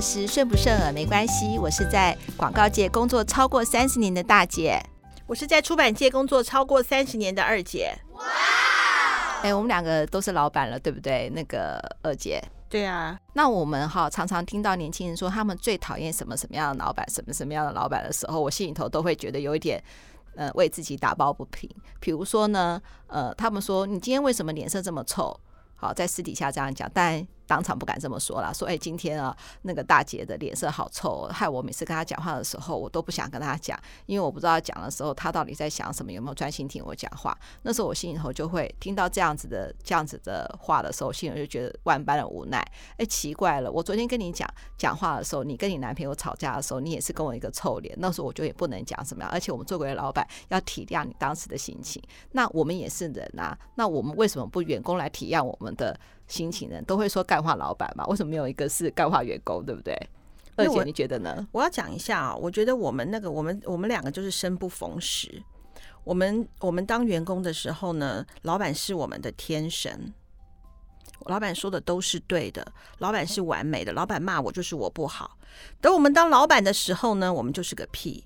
得时顺不顺耳没关系，我是在广告界工作超过三十年的大姐，我是在出版界工作超过三十年的二姐。哇！哎，我们两个都是老板了，对不对？那个二姐。对啊。那我们哈常常听到年轻人说他们最讨厌什么什么样的老板，什么什么样的老板的时候，我心里头都会觉得有一点呃为自己打抱不平。比如说呢，呃，他们说你今天为什么脸色这么臭？好，在私底下这样讲，但。当场不敢这么说了，说哎，今天啊，那个大姐的脸色好臭，害我每次跟她讲话的时候，我都不想跟她讲，因为我不知道讲的时候她到底在想什么，有没有专心听我讲话。那时候我心里头就会听到这样子的这样子的话的时候，心里就觉得万般的无奈。哎，奇怪了，我昨天跟你讲讲话的时候，你跟你男朋友吵架的时候，你也是跟我一个臭脸，那时候我就也不能讲什么样。而且我们作为老板要体谅你当时的心情，那我们也是人啊，那我们为什么不员工来体谅我们的？心情人都会说干化老板嘛，为什么没有一个是干化员工，对不对？二姐，你觉得呢？我要讲一下啊，我觉得我们那个，我们我们两个就是生不逢时。我们我们当员工的时候呢，老板是我们的天神，老板说的都是对的，老板是完美的，老板骂我就是我不好。等我们当老板的时候呢，我们就是个屁。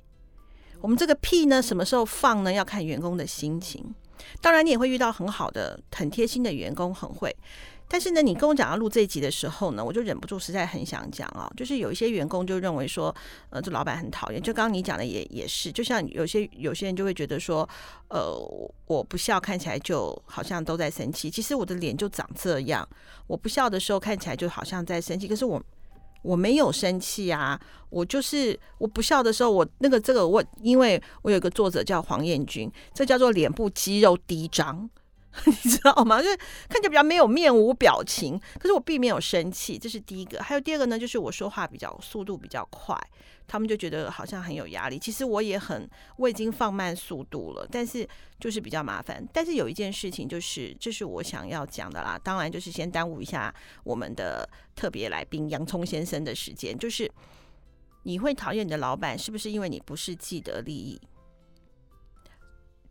我们这个屁呢，什么时候放呢？要看员工的心情。当然，你也会遇到很好的、很贴心的员工，很会。但是呢，你跟我讲要录这一集的时候呢，我就忍不住，实在很想讲啊，就是有一些员工就认为说，呃，这老板很讨厌。就刚刚你讲的也也是，就像有些有些人就会觉得说，呃，我不笑看起来就好像都在生气，其实我的脸就长这样，我不笑的时候看起来就好像在生气，可是我我没有生气啊，我就是我不笑的时候，我那个这个我因为我有个作者叫黄彦君，这叫做脸部肌肉低张。你知道吗？就是看起来比较没有面无表情，可是我并没有生气，这是第一个。还有第二个呢，就是我说话比较速度比较快，他们就觉得好像很有压力。其实我也很，我已经放慢速度了，但是就是比较麻烦。但是有一件事情，就是这是我想要讲的啦。当然，就是先耽误一下我们的特别来宾洋葱先生的时间。就是你会讨厌你的老板，是不是因为你不是既得利益？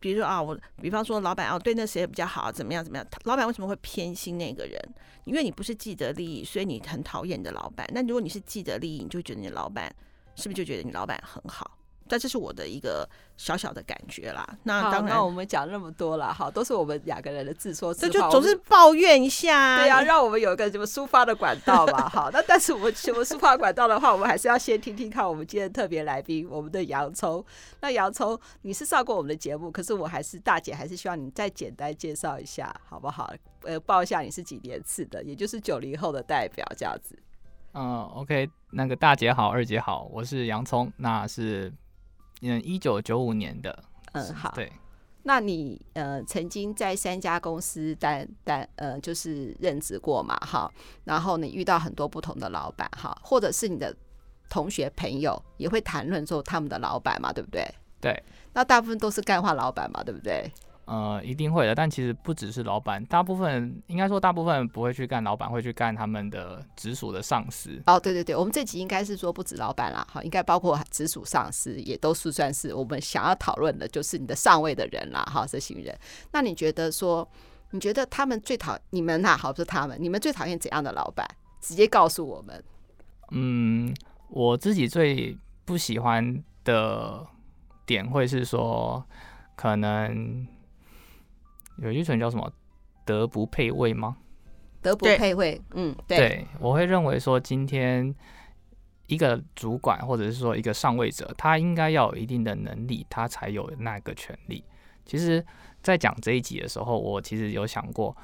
比如说啊，我比方说老板哦，对那谁比较好，怎么样怎么样？老板为什么会偏心那个人？因为你不是既得利益，所以你很讨厌你的老板。那如果你是既得利益，你就觉得你的老板是不是就觉得你老板很好？但这是我的一个小小的感觉啦。那当然，那我们讲那么多了，好，都是我们两个人的自说自话，这就总是抱怨一下。对呀、啊，让我们有一个什么抒发的管道吧。好，那但是我们什么抒发管道的话，我们还是要先听听看我们今天特别来宾，我们的洋葱。那洋葱，你是上过我们的节目，可是我还是大姐，还是希望你再简单介绍一下，好不好？呃，报一下你是几年次的，也就是九零后的代表这样子。嗯，OK，那个大姐好，二姐好，我是洋葱，那是。嗯，一九九五年的，嗯，好，对，那你呃曾经在三家公司担担呃就是任职过嘛，哈，然后你遇到很多不同的老板，哈，或者是你的同学朋友也会谈论说他们的老板嘛，对不对？对，那大部分都是干化老板嘛，对不对？呃，一定会的，但其实不只是老板，大部分应该说大部分不会去干老板，会去干他们的直属的上司。哦，对对对，我们这集应该是说不止老板啦，好，应该包括直属上司，也都是算是我们想要讨论的，就是你的上位的人啦，哈，这行人。那你觉得说，你觉得他们最讨你们呐，好，不是他们，你们最讨厌怎样的老板？直接告诉我们。嗯，我自己最不喜欢的点会是说，可能。有一句成语叫什么“德不配位”吗？德不配位，嗯，对，对，我会认为说，今天一个主管或者是说一个上位者，他应该要有一定的能力，他才有那个权利。其实，在讲这一集的时候，我其实有想过，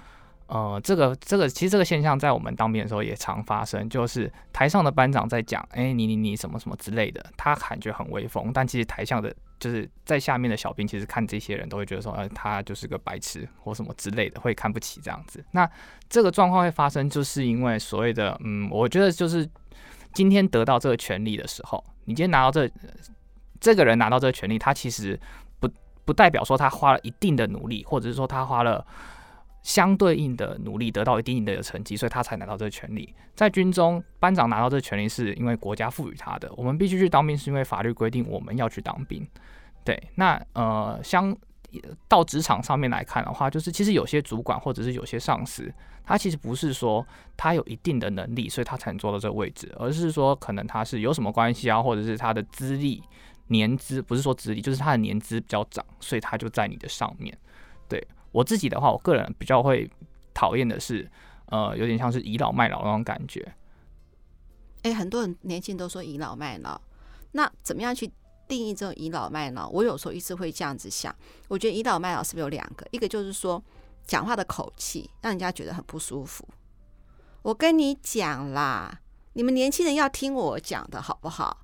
呃，这个这个其实这个现象在我们当兵的时候也常发生，就是台上的班长在讲，哎，你你你什么什么之类的，他感觉很威风，但其实台下的。就是在下面的小兵，其实看这些人都会觉得说，呃，他就是个白痴或什么之类的，会看不起这样子。那这个状况会发生，就是因为所谓的，嗯，我觉得就是今天得到这个权利的时候，你今天拿到这这个人拿到这个权利，他其实不不代表说他花了一定的努力，或者是说他花了相对应的努力得到一定的成绩，所以他才拿到这个权利。在军中，班长拿到这个权利是因为国家赋予他的，我们必须去当兵是因为法律规定我们要去当兵。对，那呃，相到职场上面来看的话，就是其实有些主管或者是有些上司，他其实不是说他有一定的能力，所以他才能做到这个位置，而是说可能他是有什么关系啊，或者是他的资历、年资，不是说资历，就是他的年资比较长，所以他就在你的上面。对我自己的话，我个人比较会讨厌的是，呃，有点像是倚老卖老那种感觉。哎，很多人年轻人都说倚老卖老，那怎么样去？定义这种倚老卖老，我有时候一直会这样子想。我觉得倚老卖老是不是有两个？一个就是说讲话的口气让人家觉得很不舒服。我跟你讲啦，你们年轻人要听我讲的好不好？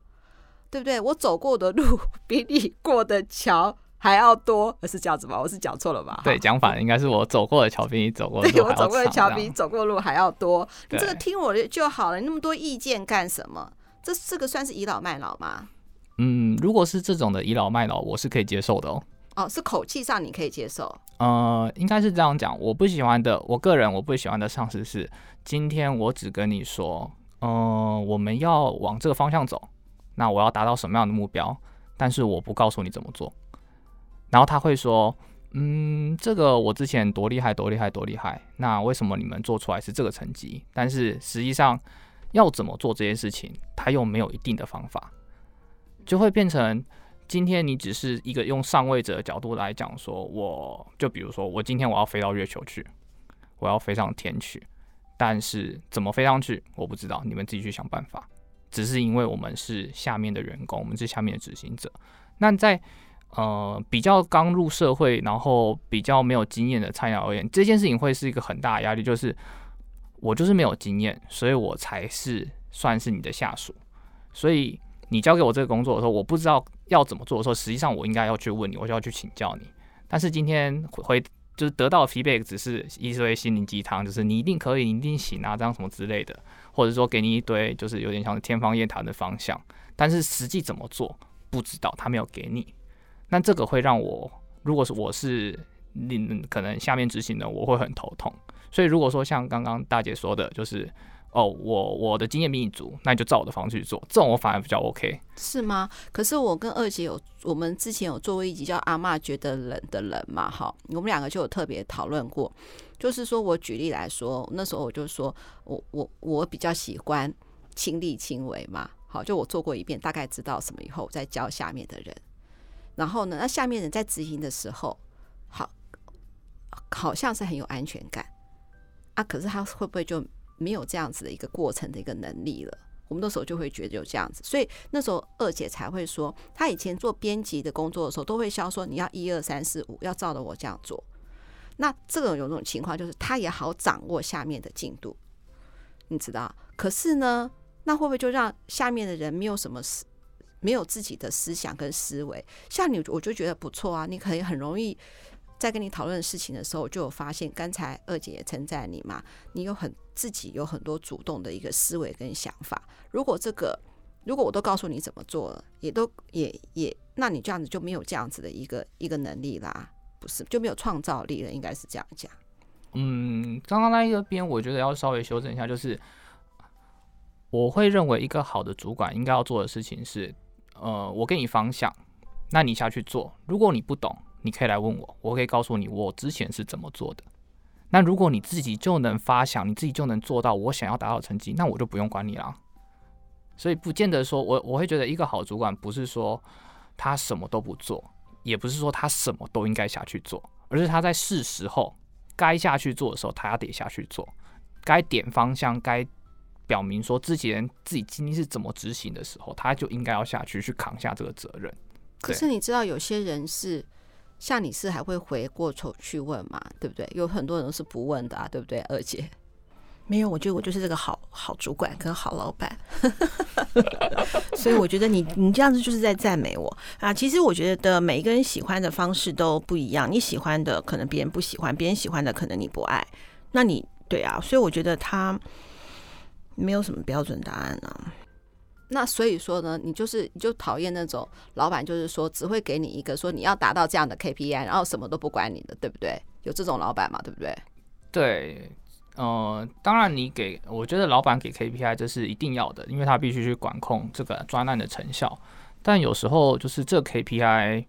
对不对？我走过的路 比你过的桥还要多，是这样子吗？我是讲错了吧？对，讲反了，应该是我走过的桥比你走过的路还要长。对，我走过的桥比你走过的路还要多。你这个听我的就好了，你那么多意见干什么？这这个算是倚老卖老吗？嗯，如果是这种的倚老卖老，我是可以接受的哦。哦，是口气上你可以接受？呃，应该是这样讲。我不喜欢的，我个人我不喜欢的上司是，今天我只跟你说，嗯、呃，我们要往这个方向走，那我要达到什么样的目标，但是我不告诉你怎么做。然后他会说，嗯，这个我之前多厉害，多厉害，多厉害。那为什么你们做出来是这个成绩？但是实际上要怎么做这件事情，他又没有一定的方法。就会变成，今天你只是一个用上位者的角度来讲，说我就比如说，我今天我要飞到月球去，我要飞上天去，但是怎么飞上去我不知道，你们自己去想办法。只是因为我们是下面的员工，我们是下面的执行者。那在呃比较刚入社会，然后比较没有经验的菜鸟而言，这件事情会是一个很大的压力，就是我就是没有经验，所以我才是算是你的下属，所以。你交给我这个工作的时候，我不知道要怎么做的时候，实际上我应该要去问你，我就要去请教你。但是今天回就是得到的 feedback 只是一堆心灵鸡汤，就是你一定可以，你一定行啊，这样什么之类的，或者说给你一堆就是有点像是天方夜谭的方向，但是实际怎么做不知道，他没有给你。那这个会让我，如果是我是你可能下面执行的，我会很头痛。所以如果说像刚刚大姐说的，就是。哦，我我的经验比你足，那你就照我的方式去做，这种我反而比较 OK，是吗？可是我跟二姐有，我们之前有做过一集叫《阿嬷觉得冷的冷》嘛，哈，我们两个就有特别讨论过，就是说我举例来说，那时候我就说我我我比较喜欢亲力亲为嘛，好，就我做过一遍，大概知道什么以后再教下面的人，然后呢，那下面人在执行的时候，好，好像是很有安全感啊，可是他会不会就？没有这样子的一个过程的一个能力了，我们那时候就会觉得有这样子，所以那时候二姐才会说，她以前做编辑的工作的时候，都会教说你要一二三四五，要照着我这样做。那这种有种情况，就是她也好掌握下面的进度，你知道？可是呢，那会不会就让下面的人没有什么思，没有自己的思想跟思维？像你，我就觉得不错啊，你可以很容易。在跟你讨论事情的时候，就有发现，刚才二姐也称赞你嘛，你有很自己有很多主动的一个思维跟想法。如果这个，如果我都告诉你怎么做了，也都也也，那你这样子就没有这样子的一个一个能力啦，不是就没有创造力了？应该是这样讲。嗯，刚刚那一个边，我觉得要稍微修正一下，就是我会认为一个好的主管应该要做的事情是，呃，我给你方向，那你下去做。如果你不懂。你可以来问我，我可以告诉你我之前是怎么做的。那如果你自己就能发想，你自己就能做到我想要达到的成绩，那我就不用管你了。所以不见得说我我会觉得一个好主管不是说他什么都不做，也不是说他什么都应该下去做，而是他在是时候该下去做的时候，他要得下去做。该点方向，该表明说之前自己经历是怎么执行的时候，他就应该要下去去扛下这个责任。可是你知道有些人是。像你是还会回过头去问嘛？对不对？有很多人都是不问的啊，对不对？二姐 没有，我觉得我就是这个好好主管跟好老板，所以我觉得你你这样子就是在赞美我啊。其实我觉得每一个人喜欢的方式都不一样，你喜欢的可能别人不喜欢，别人喜欢的可能你不爱。那你对啊，所以我觉得他没有什么标准答案啊。那所以说呢，你就是你就讨厌那种老板，就是说只会给你一个说你要达到这样的 KPI，然后什么都不管你的，对不对？有这种老板嘛，对不对？对，呃，当然你给，我觉得老板给 KPI 这是一定要的，因为他必须去管控这个专案的成效。但有时候就是这 KPI，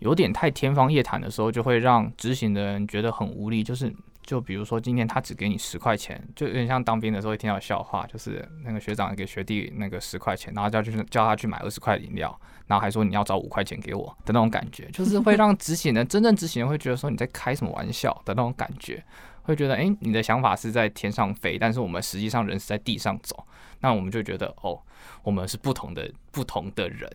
有点太天方夜谭的时候，就会让执行的人觉得很无力。就是，就比如说今天他只给你十块钱，就有点像当兵的时候会听到笑话，就是那个学长给学弟那个十块钱，然后叫去叫他去买二十块饮料，然后还说你要找五块钱给我的那种感觉，就是会让执行人 真正执行人会觉得说你在开什么玩笑的那种感觉，会觉得诶，你的想法是在天上飞，但是我们实际上人是在地上走，那我们就觉得哦，我们是不同的不同的人。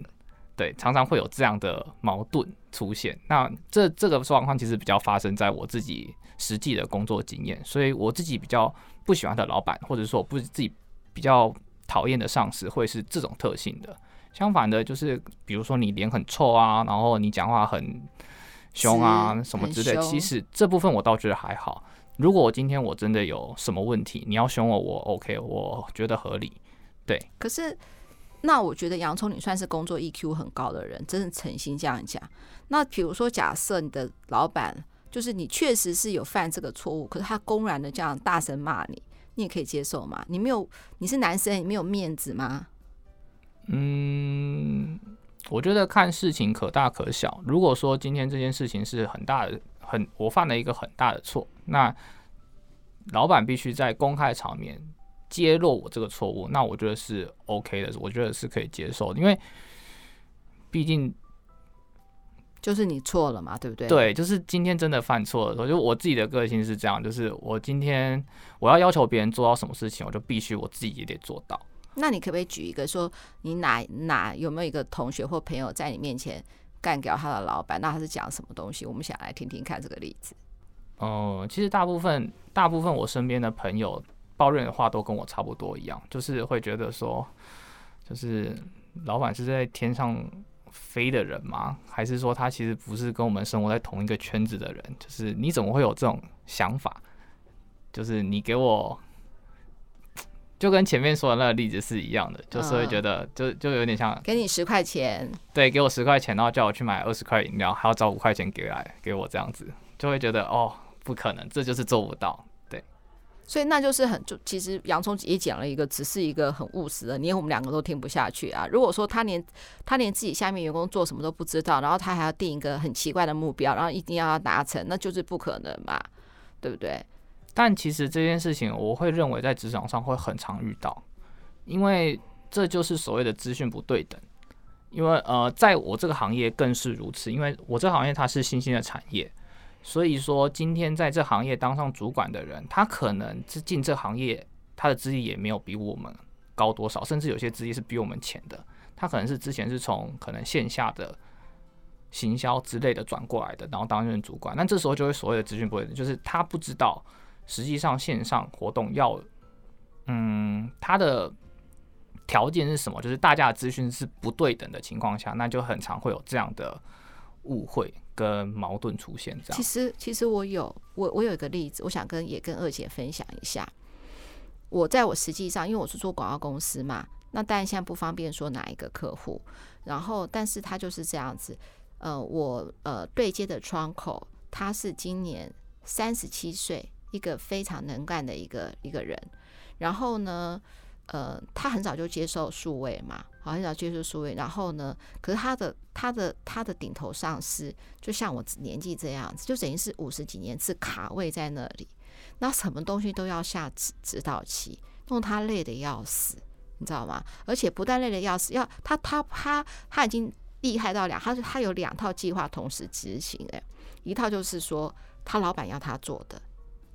对，常常会有这样的矛盾出现。那这这个状况其实比较发生在我自己实际的工作经验，所以我自己比较不喜欢的老板，或者说我不是自己比较讨厌的上司，会是这种特性的。相反的，就是比如说你脸很臭啊，然后你讲话很凶啊，什么之类。其实这部分我倒觉得还好。如果我今天我真的有什么问题，你要凶我，我 OK，我觉得合理。对，可是。那我觉得洋葱，你算是工作 EQ 很高的人，真的诚心这样讲。那比如说，假设你的老板就是你确实是有犯这个错误，可是他公然的这样大声骂你，你也可以接受吗？你没有，你是男生，你没有面子吗？嗯，我觉得看事情可大可小。如果说今天这件事情是很大的，很我犯了一个很大的错，那老板必须在公开场面。揭露我这个错误，那我觉得是 OK 的，我觉得是可以接受的，因为毕竟就是你错了嘛，对不对？对，就是今天真的犯错的时候，就我自己的个性是这样，就是我今天我要要求别人做到什么事情，我就必须我自己也得做到。那你可不可以举一个说，你哪哪有没有一个同学或朋友在你面前干掉他的老板？那他是讲什么东西？我们想来听听看这个例子。哦、呃，其实大部分大部分我身边的朋友。抱怨的话都跟我差不多一样，就是会觉得说，就是老板是在天上飞的人吗？还是说他其实不是跟我们生活在同一个圈子的人？就是你怎么会有这种想法？就是你给我，就跟前面说的那个例子是一样的，就是会觉得就就有点像给你十块钱，对，给我十块钱，然后叫我去买二十块饮料，还要找五块钱给来给我这样子，就会觉得哦，不可能，这就是做不到。所以那就是很就其实洋葱也讲了一个，只是一个很务实的，连我们两个都听不下去啊。如果说他连他连自己下面员工做什么都不知道，然后他还要定一个很奇怪的目标，然后一定要达成，那就是不可能嘛，对不对？但其实这件事情，我会认为在职场上会很常遇到，因为这就是所谓的资讯不对等。因为呃，在我这个行业更是如此，因为我这行业它是新兴的产业。所以说，今天在这行业当上主管的人，他可能是进这行业，他的资历也没有比我们高多少，甚至有些资历是比我们浅的。他可能是之前是从可能线下的行销之类的转过来的，然后担任主管。那这时候就会所谓的资讯不对等，就是他不知道实际上线上活动要，嗯，他的条件是什么，就是大家的资讯是不对等的情况下，那就很常会有这样的误会。跟矛盾出现这样。其实，其实我有我我有一个例子，我想跟也跟二姐分享一下。我在我实际上，因为我是做广告公司嘛，那当然现在不方便说哪一个客户。然后，但是他就是这样子。呃，我呃对接的窗口，他是今年三十七岁，一个非常能干的一个一个人。然后呢，呃，他很早就接受数位嘛。好，很少接触数位，然后呢，可是他的他的他的顶头上司，就像我年纪这样子，就等于是五十几年是卡位在那里，那什么东西都要下指指导棋，弄他累得要死，你知道吗？而且不但累得要死，要他他他他已经厉害到两，他是他有两套计划同时执行，诶，一套就是说他老板要他做的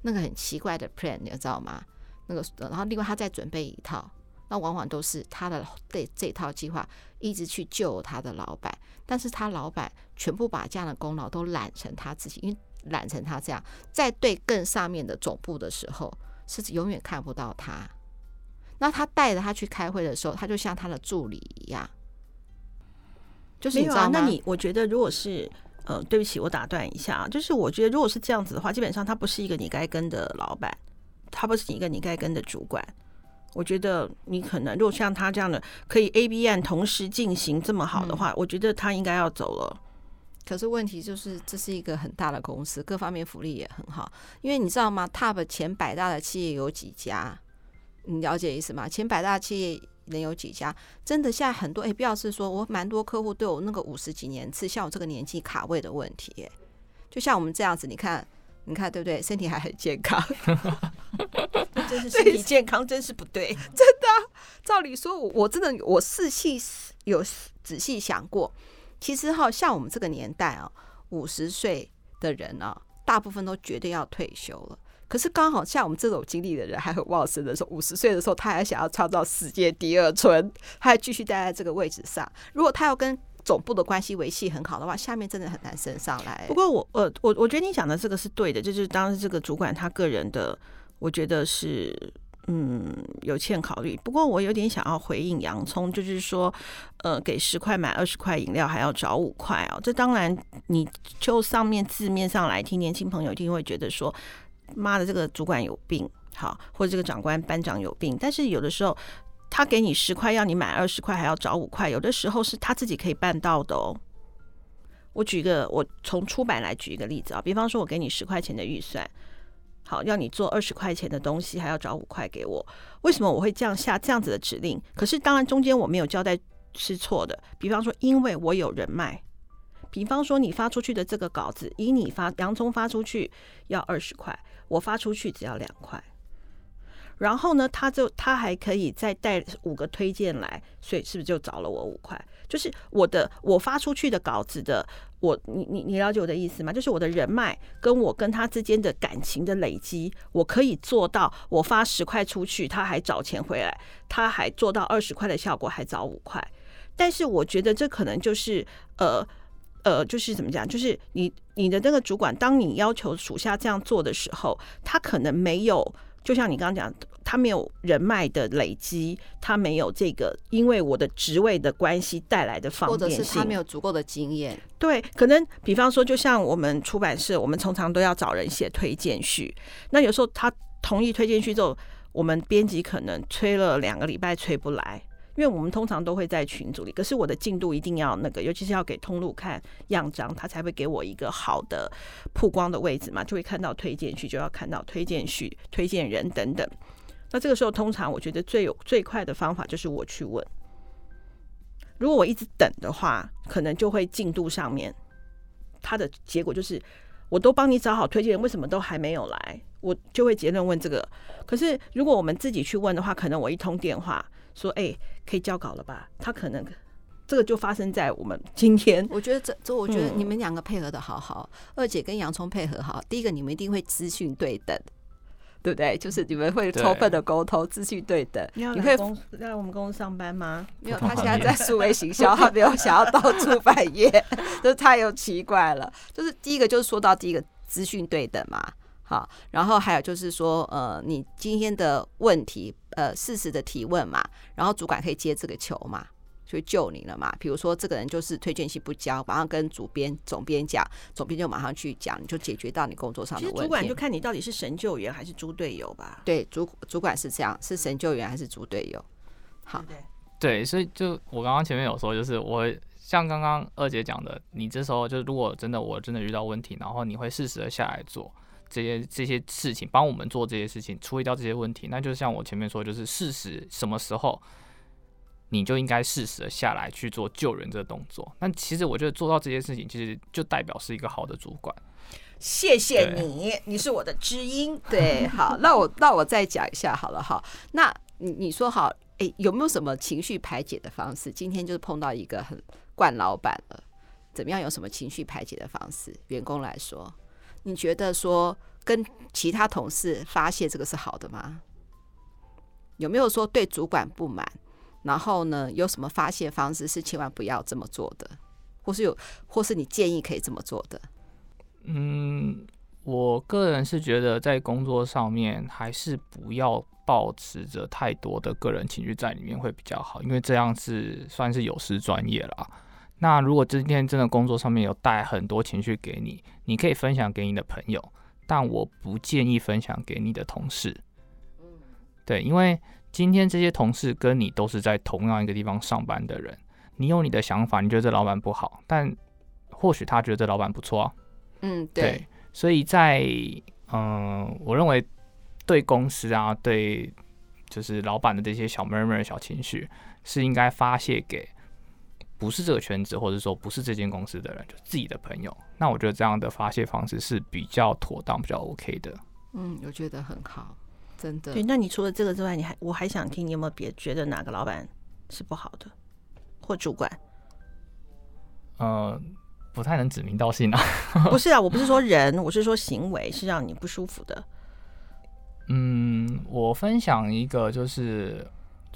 那个很奇怪的 plan，你知道吗？那个，然后另外他再准备一套。那往往都是他的这这套计划一直去救他的老板，但是他老板全部把这样的功劳都揽成他自己，因为揽成他这样，在对更上面的总部的时候，是永远看不到他。那他带着他去开会的时候，他就像他的助理一样，就是你知道吗？没有啊，那你我觉得，如果是呃，对不起，我打断一下，就是我觉得如果是这样子的话，基本上他不是一个你该跟的老板，他不是一个你该跟的主管。我觉得你可能，如果像他这样的可以 A、B 案同时进行这么好的话，嗯，我觉得他应该要走了。可是问题就是，这是一个很大的公司，各方面福利也很好。因为你知道吗？Top 前百大的企业有几家？你了解意思吗？前百大企业能有几家？真的现在很多，哎，不要是说我蛮多客户都有那个五十几年次，像我这个年纪卡位的问题，哎，就像我们这样子，你看，你看对不对？身体还很健康，真是身体健康，真是不对，真的啊。照理说，我我真的我细细有仔细想过，其实哈，像我们这个年代啊，五十岁的人啊，大部分都绝对要退休了。可是刚好像我们这种经历的人还很旺盛的时候，五十岁的时候，他还想要创造世界第二春，他还继续待在这个位置上。如果他要跟总部的关系维系很好的话，下面真的很难升上来。不过我呃我我觉得你讲的这个是对的，就是当时这个主管他个人的，我觉得是嗯有欠考虑。不过我有点想要回应洋葱，就是说呃给十块买二十块饮料还要找五块哦。这当然你就上面字面上来听，年轻朋友一定会觉得说。妈的，这个主管有病，好，或者这个长官班长有病。但是有的时候，他给你十块，要你买二十块，还要找五块，有的时候是他自己可以办到的哦。我举个，我从出版来举一个例子啊，比方说，我给你十块钱的预算，好，要你做二十块钱的东西，还要找五块给我。为什么我会这样下这样子的指令？可是当然中间我没有交代是错的。比方说，因为我有人脉。比方说，你发出去的这个稿子，以你发洋葱发出去要二十块，我发出去只要两块。然后呢，他就他还可以再带五个推荐来，所以是不是就找了我五块？就是我的我发出去的稿子的，我你你你了解我的意思吗？就是我的人脉跟我跟他之间的感情的累积，我可以做到，我发十块出去，他还找钱回来，他还做到二十块的效果，还找五块。但是我觉得这可能就是呃。呃，就是怎么讲？就是你你的那个主管，当你要求属下这样做的时候，他可能没有，就像你刚刚讲，他没有人脉的累积，他没有这个因为我的职位的关系带来的方便性，或者是他没有足够的经验。对，可能比方说，就像我们出版社，我们通常都要找人写推荐序，那有时候他同意推荐序之后，我们编辑可能催了两个礼拜催不来。因为我们通常都会在群组里，可是我的进度一定要那个，尤其是要给通路看样章，他才会给我一个好的曝光的位置嘛，就会看到推荐序，就要看到推荐序、推荐人等等。那这个时候，通常我觉得最有最快的方法就是我去问。如果我一直等的话，可能就会进度上面，他的结果就是我都帮你找好推荐人，为什么都还没有来？我就会结论问这个。可是如果我们自己去问的话，可能我一通电话。说哎、欸，可以交稿了吧？他可能这个就发生在我们今天。我觉得这这，我觉得你们两个配合的好好，嗯、二姐跟洋葱配合好。第一个，你们一定会资讯对等，对不对？就是你们会充分的沟通，资讯对等。你要来公你会来我们公司上班吗？没有，他现在在 数位行销，他没有想要到出版业，这太有奇怪了。就是第一个，就是说到第一个资讯对等嘛。好，然后还有就是说，呃，你今天的问题，呃，适时的提问嘛，然后主管可以接这个球嘛，就救你了嘛。比如说，这个人就是推荐信不交，马上跟主编、总编讲，总编就马上去讲，你就解决到你工作上的问题。其实主管就看你到底是神救援还是猪队友吧。对，主主管是这样，是神救援还是猪队友？好，对，对，所以就我刚刚前面有说，就是我像刚刚二姐讲的，你这时候就是如果真的我真的遇到问题，然后你会适时的下来做。这些这些事情，帮我们做这些事情，处理掉这些问题，那就像我前面说，就是事实什么时候，你就应该适时的下来去做救人这个动作。那其实我觉得做到这些事情，其实就代表是一个好的主管。谢谢你，你是我的知音。对，好，那我那我再讲一下好了哈。那你你说好，哎，有没有什么情绪排解的方式？今天就是碰到一个很惯老板了，怎么样？有什么情绪排解的方式？员工来说。你觉得说跟其他同事发泄这个是好的吗？有没有说对主管不满，然后呢，有什么发泄方式是千万不要这么做的，或是有，或是你建议可以这么做的？嗯，我个人是觉得在工作上面还是不要保持着太多的个人情绪在里面会比较好，因为这样是算是有失专业了。那如果今天真的工作上面有带很多情绪给你，你可以分享给你的朋友，但我不建议分享给你的同事。对，因为今天这些同事跟你都是在同样一个地方上班的人，你有你的想法，你觉得这老板不好，但或许他觉得这老板不错啊。嗯，对。对，所以在嗯、呃，我认为对公司啊，对。就是老板的这些小 murmur 小情绪，是应该发泄给不是这个圈子，或者说不是这间公司的人，就自己的朋友。那我觉得这样的发泄方式是比较妥当、比较 OK 的。嗯，我觉得很好，真的。对，那你除了这个之外，你还我还想听，你有没有别觉得哪个老板是不好的，或主管？呃，不太能指名道姓啊。不是啊，我不是说人，我是说行为是让你不舒服的。嗯，我分享一个，就是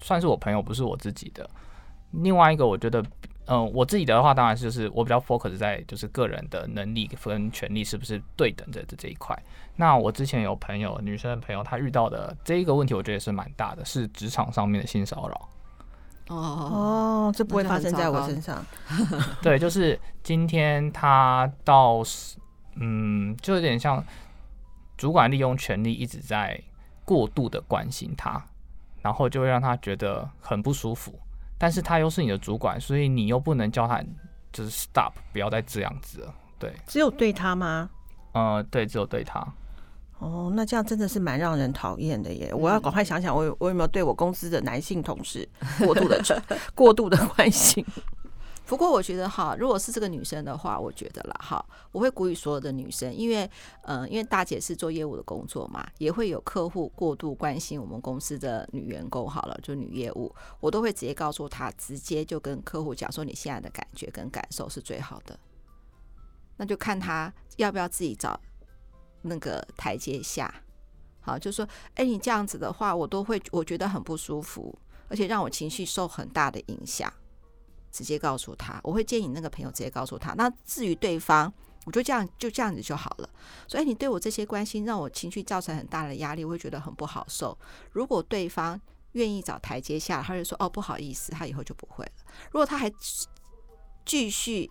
算是我朋友，不是我自己的。另外一个，我觉得，嗯、呃，我自己的话，当然是就是我比较 focus 在就是个人的能力跟权利是不是对等的这这一块。那我之前有朋友，女生的朋友，她遇到的这一个问题，我觉得也是蛮大的，是职场上面的性骚扰。哦哦，这不会发生在我身上。对，就是今天他到，嗯，就有点像。主管利用权力一直在过度的关心他，然后就会让他觉得很不舒服。但是他又是你的主管，所以你又不能叫他就是 stop，不要再这样子了。对，只有对他吗？呃，对，只有对他。哦，那这样真的是蛮让人讨厌的耶！我要赶快想想我，我我有没有对我公司的男性同事过度的 过度的关心。不过我觉得哈，如果是这个女生的话，我觉得啦哈，我会鼓励所有的女生，因为嗯、呃，因为大姐是做业务的工作嘛，也会有客户过度关心我们公司的女员工，好了，就女业务，我都会直接告诉她，直接就跟客户讲说，你现在的感觉跟感受是最好的，那就看她要不要自己找那个台阶下，好，就说，哎，你这样子的话，我都会我觉得很不舒服，而且让我情绪受很大的影响。直接告诉他，我会建议你那个朋友直接告诉他。那至于对方，我就这样就这样子就好了。所以你对我这些关心，让我情绪造成很大的压力，我会觉得很不好受。如果对方愿意找台阶下，他就说哦不好意思，他以后就不会了。如果他还继续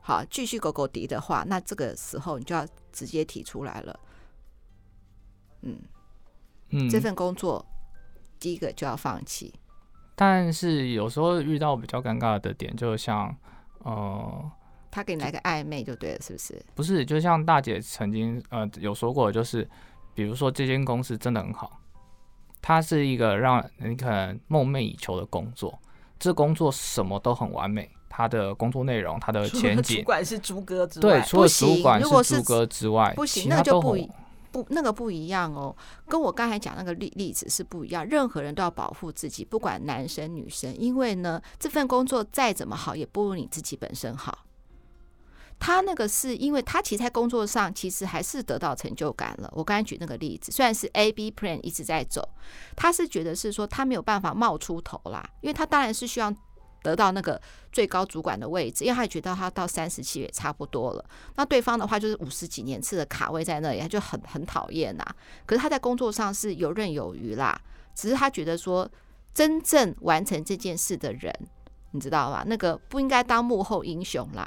好继续狗狗敌的话，那这个时候你就要直接提出来了。嗯嗯，这份工作第一个就要放弃。但是有时候遇到比较尴尬的点，就像，呃，他给你来个暧昧就对了，是不是？不是，就像大姐曾经呃有说过，就是比如说这间公司真的很好，它是一个让你可能梦寐以求的工作，这工作什么都很完美，它的工作内容、它的前景，主管是猪哥之外，对，除了主管是猪哥之外，不行，那就不。不，那个不一样哦，跟我刚才讲那个例例子是不一样。任何人都要保护自己，不管男生女生，因为呢，这份工作再怎么好，也不如你自己本身好。他那个是因为他其实在工作上其实还是得到成就感了。我刚才举那个例子，虽然是 A B plan 一直在走，他是觉得是说他没有办法冒出头啦，因为他当然是需要。得到那个最高主管的位置，因为他也觉得他到三十七也差不多了。那对方的话就是五十几年次的卡位在那里，他就很很讨厌呐。可是他在工作上是游刃有余啦，只是他觉得说，真正完成这件事的人，你知道吧？那个不应该当幕后英雄啦。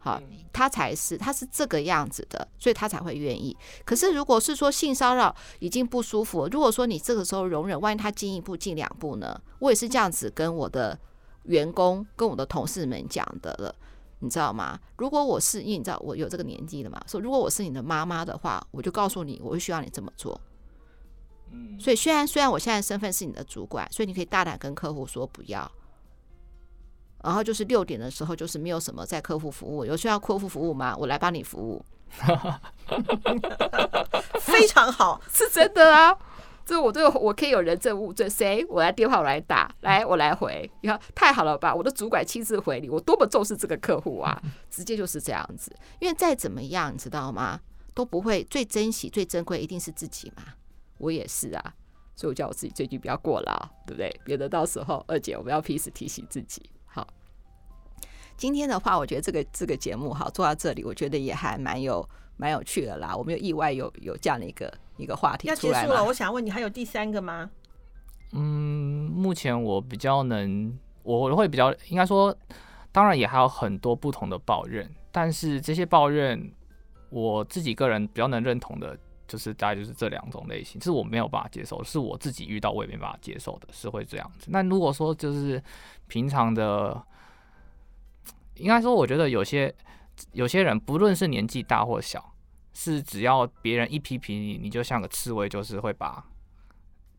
好，他才是，他是这个样子的，所以他才会愿意。可是如果是说性骚扰已经不舒服，如果说你这个时候容忍，万一他进一步进两步呢？我也是这样子跟我的。员工跟我的同事们讲的了，你知道吗？如果我是，因为你知道我有这个年纪了嘛，说如果我是你的妈妈的话，我就告诉你，我会需要你这么做。嗯，所以虽然虽然我现在身份是你的主管，所以你可以大胆跟客户说不要。然后就是六点的时候，就是没有什么在客户服务，有需要客户服务吗？我来帮你服务，非常好，是真的啊。这我这个我可以有人证物证，谁？我来电话我来打，来我来回，你看太好了吧？我的主管亲自回你，我多么重视这个客户啊！直接就是这样子，因为再怎么样，你知道吗？都不会最珍惜、最珍贵，一定是自己嘛。我也是啊，所以我叫我自己最近不要过劳，对不对？免得到时候二姐我们要平时提醒自己。好，今天的话，我觉得这个这个节目好做到这里，我觉得也还蛮有蛮有趣的啦。我们有意外有有这样的一个。一个话题要结束了，我想问你，还有第三个吗？嗯，目前我比较能，我会比较应该说，当然也还有很多不同的抱怨，但是这些抱怨，我自己个人比较能认同的，就是大概就是这两种类型，是我没有办法接受，是我自己遇到我也没办法接受的，是会这样子。那如果说就是平常的，应该说，我觉得有些有些人，不论是年纪大或小。是只要别人一批评你，你就像个刺猬，就是会把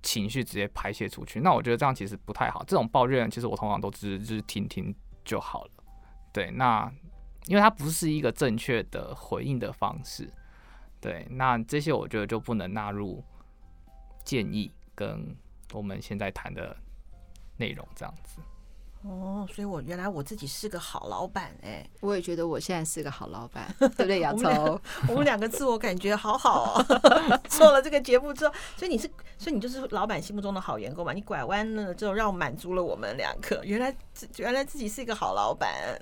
情绪直接排泄出去。那我觉得这样其实不太好。这种抱怨其实我通常都只是听听就好了。对，那因为它不是一个正确的回应的方式。对，那这些我觉得就不能纳入建议跟我们现在谈的内容这样子。哦，所以我原来我自己是个好老板哎，我也觉得我现在是个好老板，对不对？洋葱，我们两个自我感觉好好哦。做了这个节目之后，所以你是，所以你就是老板心目中的好员工嘛？你拐弯了之后，让我满足了我们两个。原来，原来自己是一个好老板。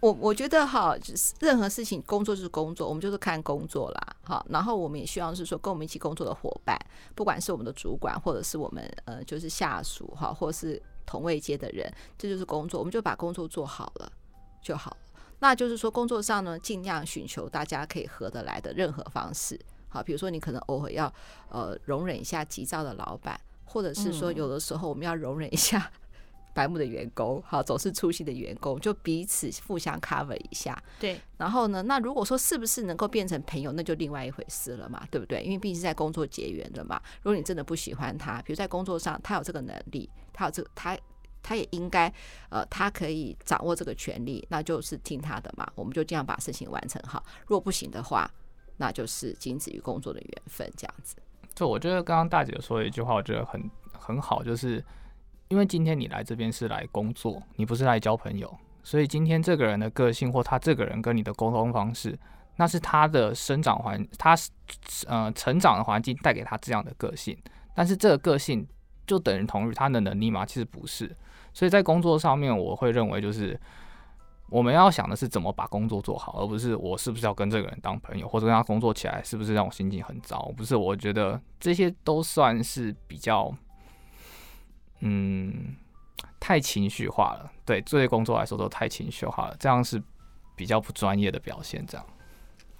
我我觉得哈，就是任何事情，工作就是工作，我们就是看工作啦。好，然后我们也希望是说，跟我们一起工作的伙伴，不管是我们的主管，或者是我们呃，就是下属哈，或者是同位阶的人，这就是工作，我们就把工作做好了就好。那就是说，工作上呢，尽量寻求大家可以合得来的任何方式。好，比如说你可能偶尔要呃容忍一下急躁的老板，或者是说有的时候我们要容忍一下。白目的员工，好，总是粗心的员工，就彼此互相 cover 一下。对，然后呢，那如果说是不是能够变成朋友，那就另外一回事了嘛，对不对？因为毕竟是在工作结缘的嘛。如果你真的不喜欢他，比如在工作上他有这个能力，他有这个，他他也应该，呃，他可以掌握这个权利，那就是听他的嘛。我们就这样把事情完成好。如果不行的话，那就是仅止于工作的缘分这样子。就我觉得刚刚大姐说的一句话，我觉得很很好，就是。因为今天你来这边是来工作，你不是来交朋友，所以今天这个人的个性或他这个人跟你的沟通方式，那是他的生长环，他是呃成长的环境带给他这样的个性。但是这个个性就等于同于他的能力吗？其实不是。所以在工作上面，我会认为就是我们要想的是怎么把工作做好，而不是我是不是要跟这个人当朋友，或者跟他工作起来是不是让我心情很糟。不是，我觉得这些都算是比较。嗯，太情绪化了。对，作为工作来说都太情绪化了，这样是比较不专业的表现。这样。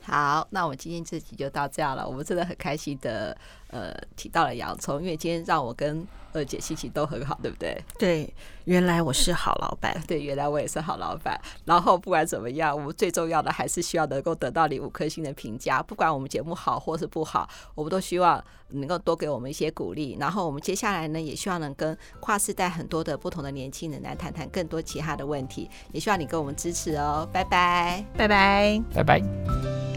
好，那我们今天这集就到这样了。我们真的很开心的，呃，提到了洋葱，因为今天让我跟二姐心情都很好，对不对？对，原来我是好老板。对，原来我也是好老板。然后不管怎么样，我们最重要的还是希望能够得到你五颗星的评价。不管我们节目好或是不好，我们都希望能够多给我们一些鼓励。然后我们接下来呢，也希望能跟跨世代很多的不同的年轻人来谈谈更多其他的问题。也希望你给我们支持哦。拜拜，拜拜，拜拜。